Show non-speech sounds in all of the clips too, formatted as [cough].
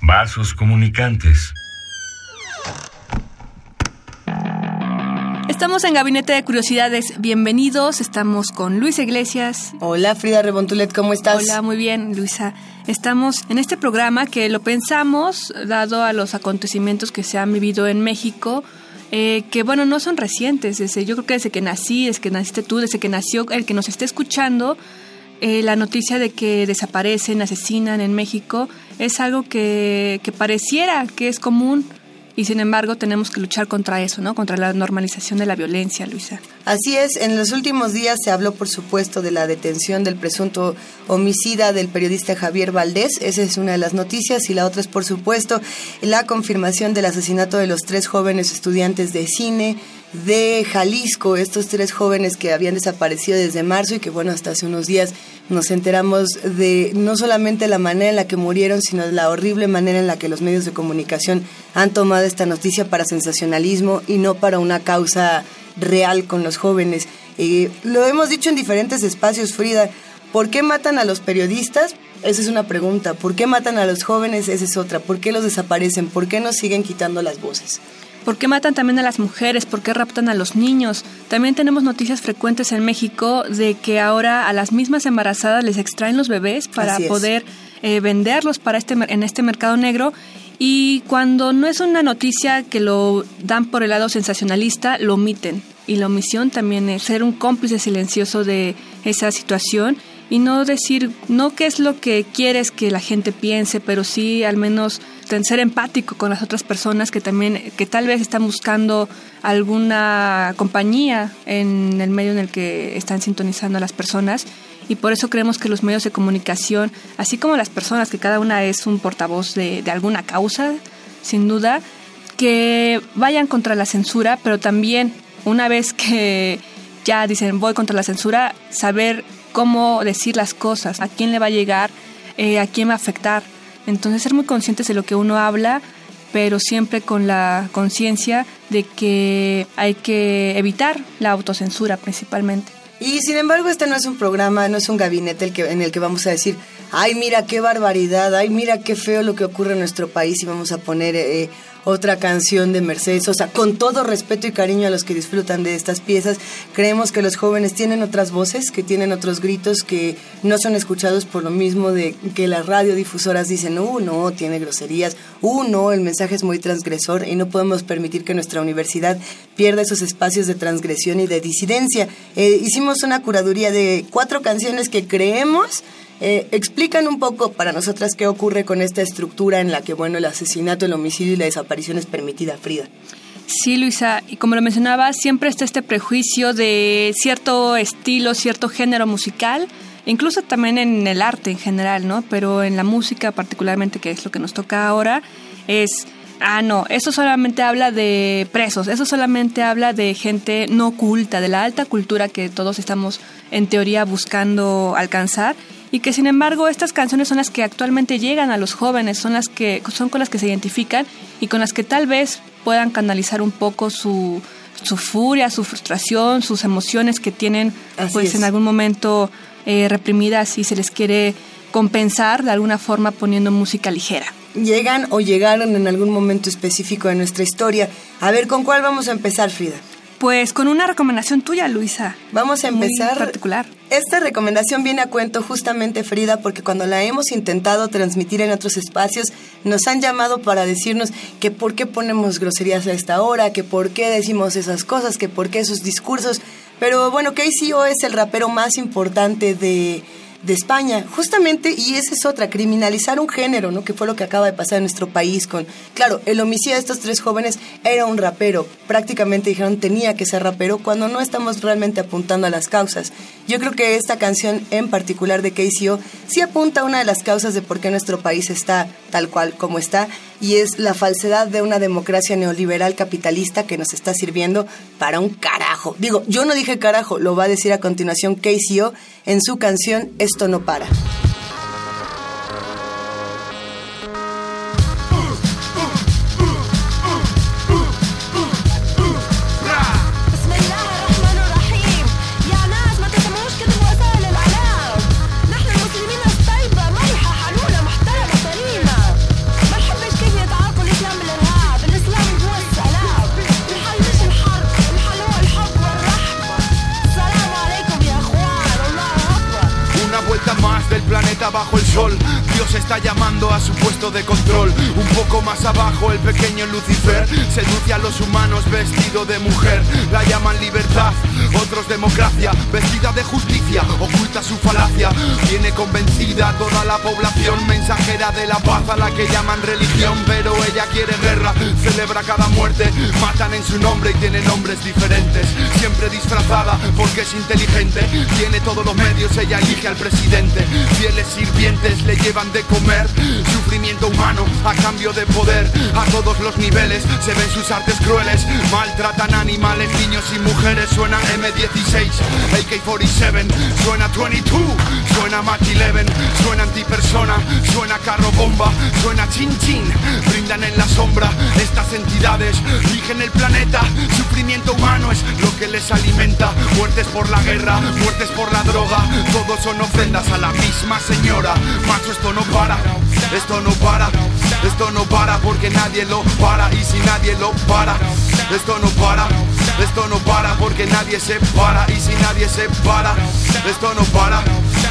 Vasos comunicantes. Estamos en Gabinete de Curiosidades. Bienvenidos. Estamos con Luisa Iglesias. Hola Frida Rebontulet, ¿cómo estás? Hola, muy bien, Luisa. Estamos en este programa que lo pensamos, dado a los acontecimientos que se han vivido en México, eh, que bueno, no son recientes. Desde, yo creo que desde que nací, desde que naciste tú, desde que nació el que nos esté escuchando, eh, la noticia de que desaparecen, asesinan en México, es algo que, que pareciera que es común. Y sin embargo tenemos que luchar contra eso, ¿no? Contra la normalización de la violencia, Luisa. Así es, en los últimos días se habló, por supuesto, de la detención del presunto homicida del periodista Javier Valdés. Esa es una de las noticias. Y la otra es, por supuesto, la confirmación del asesinato de los tres jóvenes estudiantes de cine de Jalisco, estos tres jóvenes que habían desaparecido desde marzo y que, bueno, hasta hace unos días nos enteramos de no solamente la manera en la que murieron, sino de la horrible manera en la que los medios de comunicación han tomado esta noticia para sensacionalismo y no para una causa real con los jóvenes. Eh, lo hemos dicho en diferentes espacios, Frida. ¿Por qué matan a los periodistas? Esa es una pregunta. ¿Por qué matan a los jóvenes? Esa es otra. ¿Por qué los desaparecen? ¿Por qué nos siguen quitando las voces? ¿Por qué matan también a las mujeres? ¿Por qué raptan a los niños? También tenemos noticias frecuentes en México de que ahora a las mismas embarazadas les extraen los bebés para poder eh, venderlos para este, en este mercado negro. Y cuando no es una noticia que lo dan por el lado sensacionalista, lo omiten. Y la omisión también es ser un cómplice silencioso de esa situación y no decir, no qué es lo que quieres que la gente piense, pero sí al menos ser empático con las otras personas que también, que tal vez están buscando alguna compañía en el medio en el que están sintonizando a las personas. Y por eso creemos que los medios de comunicación, así como las personas, que cada una es un portavoz de, de alguna causa, sin duda, que vayan contra la censura, pero también una vez que ya dicen voy contra la censura, saber cómo decir las cosas, a quién le va a llegar, eh, a quién va a afectar. Entonces ser muy conscientes de lo que uno habla, pero siempre con la conciencia de que hay que evitar la autocensura principalmente. Y sin embargo, este no es un programa, no es un gabinete el que, en el que vamos a decir, ay, mira qué barbaridad, ay, mira qué feo lo que ocurre en nuestro país y vamos a poner eh, otra canción de Mercedes. O sea, con todo respeto y cariño a los que disfrutan de estas piezas, creemos que los jóvenes tienen otras voces, que tienen otros gritos que no son escuchados por lo mismo de que las radiodifusoras dicen, uh, no, tiene groserías, uh, no, el mensaje es muy transgresor y no podemos permitir que nuestra universidad pierda esos espacios de transgresión y de disidencia. Eh, hicimos una curaduría de cuatro canciones que creemos eh, explican un poco para nosotras qué ocurre con esta estructura en la que, bueno, el asesinato, el homicidio y la desaparición es permitida, Frida. Sí, Luisa, y como lo mencionaba, siempre está este prejuicio de cierto estilo, cierto género musical, incluso también en el arte en general, ¿no? Pero en la música particularmente, que es lo que nos toca ahora, es, ah, no, eso solamente habla de presos, eso solamente habla de gente no culta, de la alta cultura que todos estamos en teoría buscando alcanzar y que sin embargo estas canciones son las que actualmente llegan a los jóvenes, son las que son con las que se identifican y con las que tal vez puedan canalizar un poco su, su furia, su frustración, sus emociones que tienen Así pues es. en algún momento eh, reprimidas y se les quiere compensar de alguna forma poniendo música ligera. Llegan o llegaron en algún momento específico de nuestra historia. A ver, ¿con cuál vamos a empezar, Frida? Pues con una recomendación tuya, Luisa. Vamos a Muy empezar. particular. Esta recomendación viene a cuento justamente, Frida, porque cuando la hemos intentado transmitir en otros espacios, nos han llamado para decirnos que por qué ponemos groserías a esta hora, que por qué decimos esas cosas, que por qué esos discursos. Pero bueno, KCO es el rapero más importante de, de España, justamente, y esa es otra, criminalizar un género, ¿no? Que fue lo que acaba de pasar en nuestro país con, claro, el homicidio de estos tres jóvenes era un rapero, prácticamente dijeron tenía que ser rapero, cuando no estamos realmente apuntando a las causas. Yo creo que esta canción en particular de KCO sí apunta a una de las causas de por qué nuestro país está tal cual como está y es la falsedad de una democracia neoliberal capitalista que nos está sirviendo para un carajo. Digo, yo no dije carajo, lo va a decir a continuación KCO en su canción Esto no para. the money. Bajo el sol. Dios está llamando a su puesto de control. Un poco más abajo el pequeño Lucifer seduce a los humanos vestido de mujer. La llaman libertad, otros democracia, vestida de justicia, oculta su falacia. Viene convencida toda la población, mensajera de la paz a la que llaman religión. Pero ella quiere guerra, celebra cada muerte, matan en su nombre y tiene nombres diferentes. Siempre disfrazada porque es inteligente, tiene todos los medios, ella elige al presidente. Fieles sirvientes le llevan de comer, sufrimiento humano a cambio de poder. A todos los niveles se ven sus artes crueles, maltratan animales, niños y mujeres. Suena M16, AK-47, suena 22, suena Mach 11, suena antipersona, suena carro bomba, suena chin chin. Brindan en la sombra estas entidades, rigen el planeta. Sufrimiento humano es lo que les alimenta. Muertes por la guerra, muertes por la droga, todos son ofrendas a la misma señora. Macho, esto no para, esto no para, esto no para porque nadie lo para. Y si nadie lo para, esto no para, esto no para porque nadie se para. Y si nadie se para, esto no para,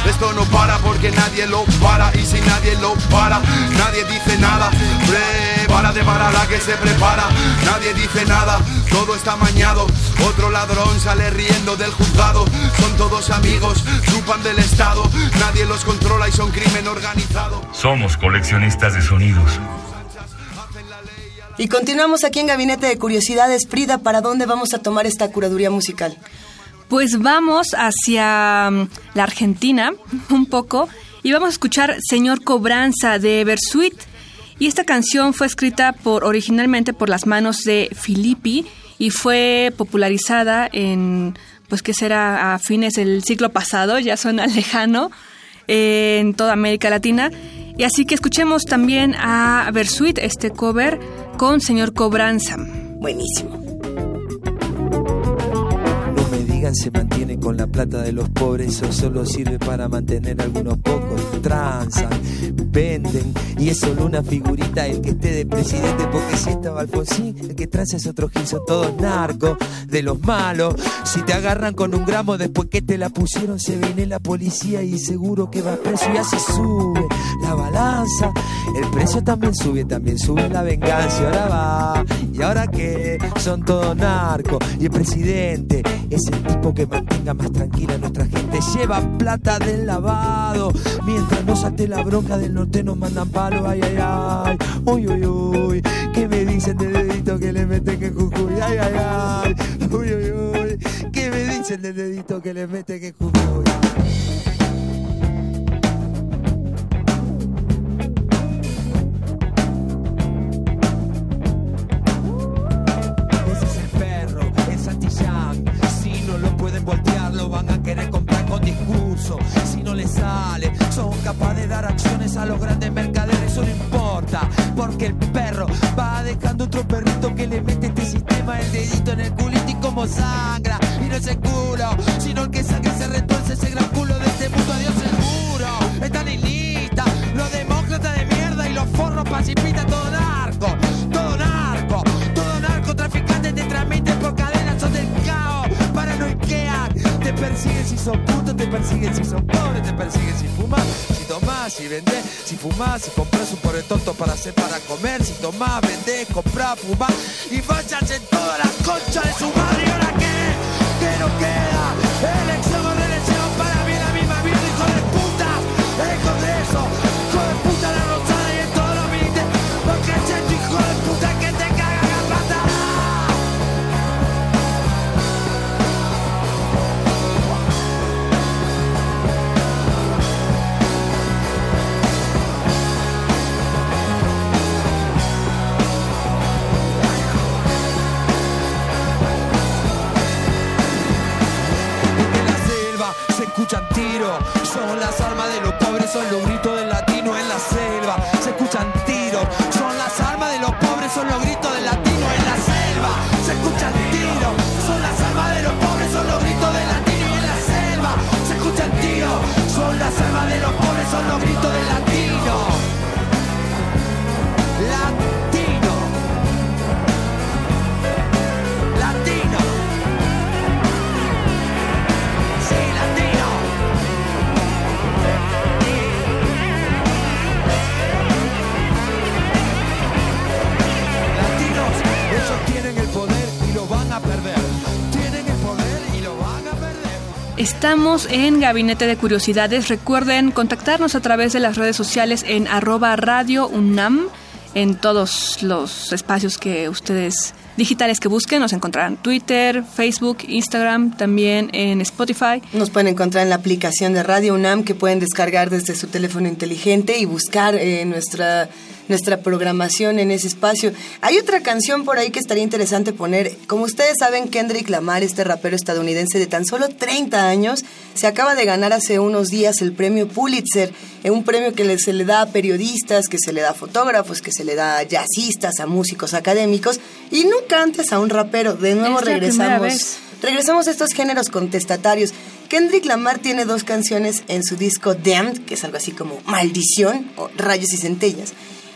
esto no para porque nadie lo para. Y si nadie lo para, nadie dice nada. Prepárate para la que se prepara, nadie dice nada, todo está mañado. Otro ladrón sale riendo del juzgado, son todos amigos, chupan del Estado, nadie los controla y son crimen organizado. Somos coleccionistas de sonidos. Y continuamos aquí en Gabinete de Curiosidades. Frida, ¿para dónde vamos a tomar esta curaduría musical? Pues vamos hacia mm, la Argentina un poco y vamos a escuchar Señor Cobranza de Versuit. Y esta canción fue escrita por originalmente por las manos de Filippi y fue popularizada en, pues que será a fines del siglo pasado, ya suena [laughs] lejano, en toda América Latina. Y así que escuchemos también a Versuit, este cover, con Señor Cobranza. Buenísimo se mantiene con la plata de los pobres, eso solo sirve para mantener algunos pocos. Transan, venden, y es solo una figurita el que esté de presidente, porque si estaba Alfonsín, el que transa es otro gil, son todos narcos, de los malos. Si te agarran con un gramo después que te la pusieron, se viene la policía y seguro que va preso y así sube la balanza. El precio también sube, también sube la venganza, ahora va, y ahora que son todos narcos, y el presidente es el tipo que mantenga más tranquila a nuestra gente. Lleva plata del lavado. Mientras nos ate la bronca del norte nos mandan palo. Ay, ay, ay. Uy, uy, uy. ¿Qué me dicen del dedito que le meten que Jujuy? Ay, ay, ay. Uy, uy, uy. ¿Qué me dicen del dedito que le meten que Jujuy? Si tomás, si fumás, si compras un pobre tonto para hacer para comer, si tomás, vendés, comprás, fumás y vayas en todas las conchas de su madre. ¿Y ahora qué? ¿Qué nos queda? Estamos en Gabinete de Curiosidades. Recuerden contactarnos a través de las redes sociales en arroba radio UNAM. En todos los espacios que ustedes digitales que busquen nos encontrarán Twitter, Facebook, Instagram, también en Spotify. Nos pueden encontrar en la aplicación de Radio UNAM que pueden descargar desde su teléfono inteligente y buscar eh, nuestra nuestra programación en ese espacio. Hay otra canción por ahí que estaría interesante poner. Como ustedes saben, Kendrick Lamar, este rapero estadounidense de tan solo 30 años, se acaba de ganar hace unos días el premio Pulitzer, eh, un premio que se le da a periodistas, que se le da a fotógrafos, que se le da a jazzistas, a músicos académicos y nunca antes a un rapero. De nuevo Es regresamos. Regresamos a estos géneros contestatarios. Kendrick Lamar tiene dos canciones en su disco Damned, que es algo así como Maldición o Rayos y Centellas,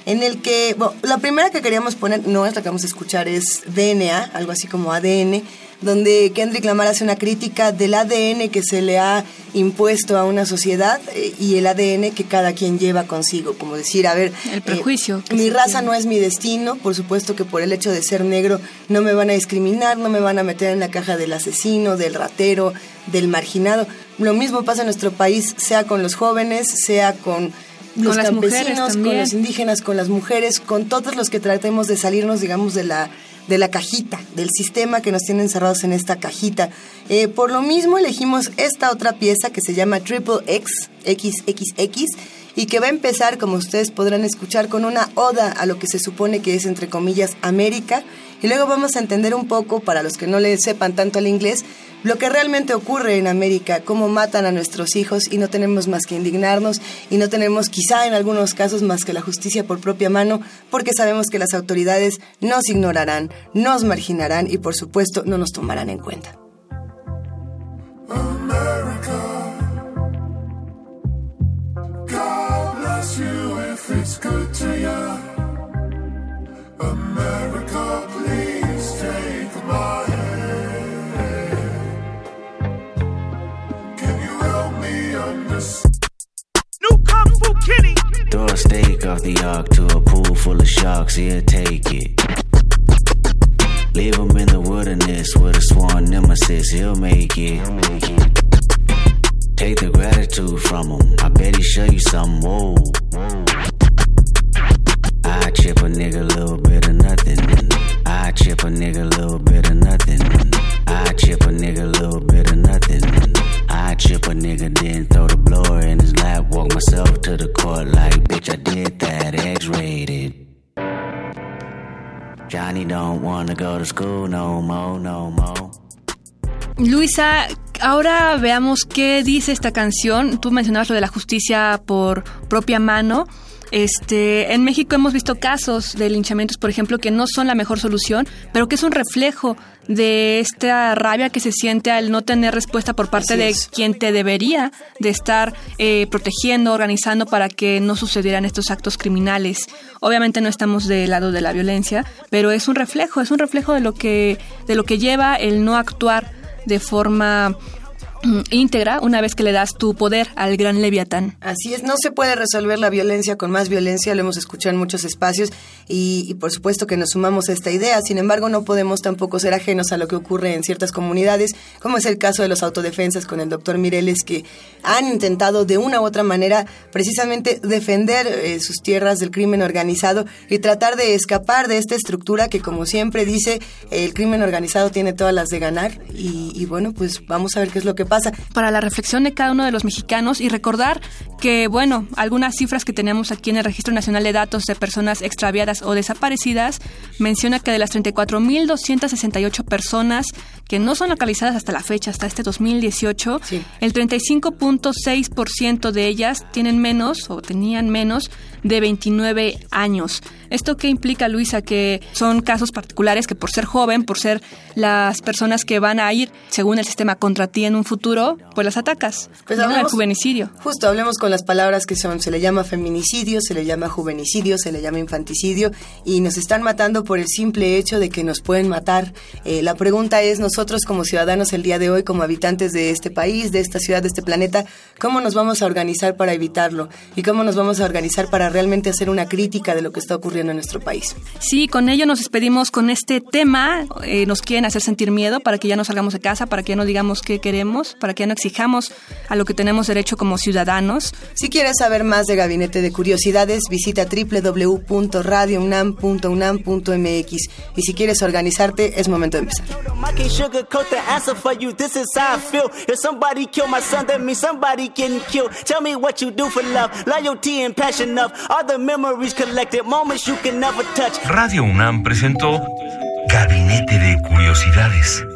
en el que, bueno, la primera que queríamos poner, no es la que vamos a escuchar, es DNA, algo así como ADN, donde Kendrick Lamar hace una crítica del ADN que se le ha impuesto a una sociedad eh, y el ADN que cada quien lleva consigo, como decir, a ver, El prejuicio que mi raza tiene. no es mi destino, por supuesto que por el hecho de ser negro no me van a discriminar, no me van a meter en la caja del asesino, del ratero, del marginado. Lo mismo pasa en nuestro país, sea con los jóvenes, sea con los las mujeres campesinos, con los indígenas, con las mujeres, con todos los que tratemos de salirnos, digamos, de la de la cajita, del sistema que nos tiene encerrados en esta cajita. Eh, por lo mismo elegimos esta otra pieza que se llama Triple X, XXX, y que va a empezar, como ustedes podrán escuchar, con una oda a lo que se supone que es, entre comillas, América. Y luego vamos a entender un poco, para los que no le sepan tanto al inglés, lo que realmente ocurre en América, cómo matan a nuestros hijos y no tenemos más que indignarnos y no tenemos quizá en algunos casos más que la justicia por propia mano, porque sabemos que las autoridades nos ignorarán, nos marginarán y por supuesto no nos tomarán en cuenta. Of sharks, he'll take it. Leave him in the wilderness with a sworn nemesis, he'll make it. Take the gratitude from him, I bet he show you something, whoa. I chip a nigga a little bit of nothing. I chip a nigga a little bit of nothing. I chip a nigga a little bit of nothing. I chip a nigga, then throw the blower in his lap. Walk myself to the court like, bitch, I did that, X rated. Johnny don't wanna go to school no more, no more. Luisa, ahora veamos qué dice esta canción. Tú mencionabas lo de la justicia por propia mano. Este, en México hemos visto casos de linchamientos, por ejemplo, que no son la mejor solución, pero que es un reflejo de esta rabia que se siente al no tener respuesta por parte Así de es. quien te debería de estar eh, protegiendo, organizando para que no sucedieran estos actos criminales. Obviamente no estamos del lado de la violencia, pero es un reflejo, es un reflejo de lo que de lo que lleva el no actuar de forma íntegra una vez que le das tu poder al gran leviatán. Así es, no se puede resolver la violencia con más violencia, lo hemos escuchado en muchos espacios y, por supuesto que nos sumamos a esta idea, sin embargo no podemos tampoco ser ajenos a lo que ocurre en ciertas comunidades, como es el caso de los autodefensas con el doctor Mireles, que han intentado de una u otra manera precisamente defender eh, sus tierras del crimen organizado y tratar de escapar de esta estructura que como siempre dice, el crimen organizado tiene todas las de ganar y bueno, pues vamos a ver qué es lo que pasa. Para la reflexión de cada uno de los mexicanos y recordar que, bueno, algunas cifras que tenemos aquí en el Registro Nacional de Datos de Personas Extraviadas o Desaparecidas menciona que de las 34.268 personas que no son localizadas hasta la fecha, hasta este 2018, el 35.6% de ellas tienen menos o tenían menos de 29 años. ¿Esto qué implica, Luisa? Que son casos particulares que por ser joven, por ser las personas que van a ir, según el sistema, contra ti en un futuro, pues las atacas. Pues ¿no? hablemos- El juvenicidio. Justo, hablemos con las palabras que son, se le llama feminicidio, se le llama juvenicidio, se le llama infanticidio y nos están matando por el simple hecho de que nos pueden matar. Eh, la pregunta es, nosotros como ciudadanos el día de hoy, como habitantes de este país, de esta ciudad, de este planeta, ¿cómo nos vamos a organizar para evitarlo? ¿Y cómo nos vamos a organizar para realmente hacer una crítica de lo que está ocurriendo en nuestro país? Sí, con ello nos despedimos con este tema. Eh, nos quieren hacer sentir miedo para que ya no salgamos de casa, para que ya no digamos qué queremos, para que ya no exijamos a lo que tenemos derecho como ciudadanos. Si quieres saber más de Gabinete de Curiosidades, visita www.radiounam.unam.mx y si quieres organizarte, es momento de empezar. I can't sugarcoat the answer for you. This is how I feel. If somebody kill my son, that means somebody getting killed. Tell me what you do for love, loyalty and passion of all the memories collected, moments you can never touch. Radio UNAM presentó Gabinete de Curiosidades.